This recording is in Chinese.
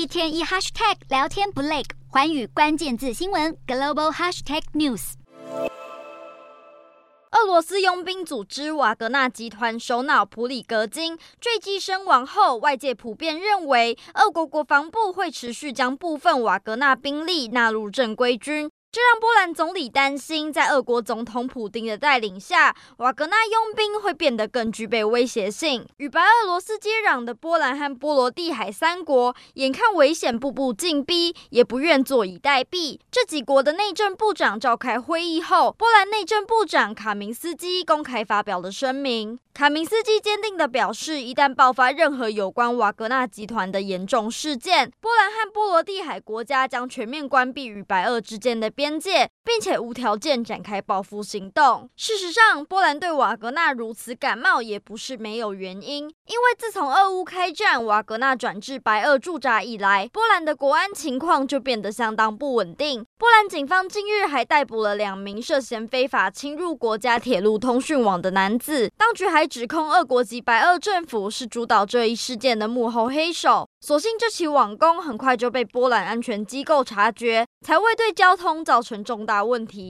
一天一 hashtag 聊天不累，环宇关键字新闻 global hashtag news。俄罗斯佣兵组织瓦格纳集团首脑普里格金坠机身亡后，外界普遍认为，俄国国防部会持续将部分瓦格纳兵力纳入正规军。这让波兰总理担心，在俄国总统普丁的带领下，瓦格纳佣兵会变得更具备威胁性。与白俄罗斯接壤的波兰和波罗的海三国，眼看危险步步进逼，也不愿坐以待毙。这几国的内政部长召开会议后，波兰内政部长卡明斯基公开发表了声明。卡明斯基坚定地表示，一旦爆发任何有关瓦格纳集团的严重事件，波兰和波罗的海国家将全面关闭与白俄之间的边界，并且无条件展开报复行动。事实上，波兰对瓦格纳如此感冒也不是没有原因，因为自从俄乌开战，瓦格纳转至白俄驻扎以来，波兰的国安情况就变得相当不稳定。波兰警方近日还逮捕了两名涉嫌非法侵入国家铁路通讯网的男子，当局还指控俄国及白俄政府是主导这一事件的幕后黑手。所幸这起网攻很快就被波兰安全机构察觉，才未对交通造成重大问题。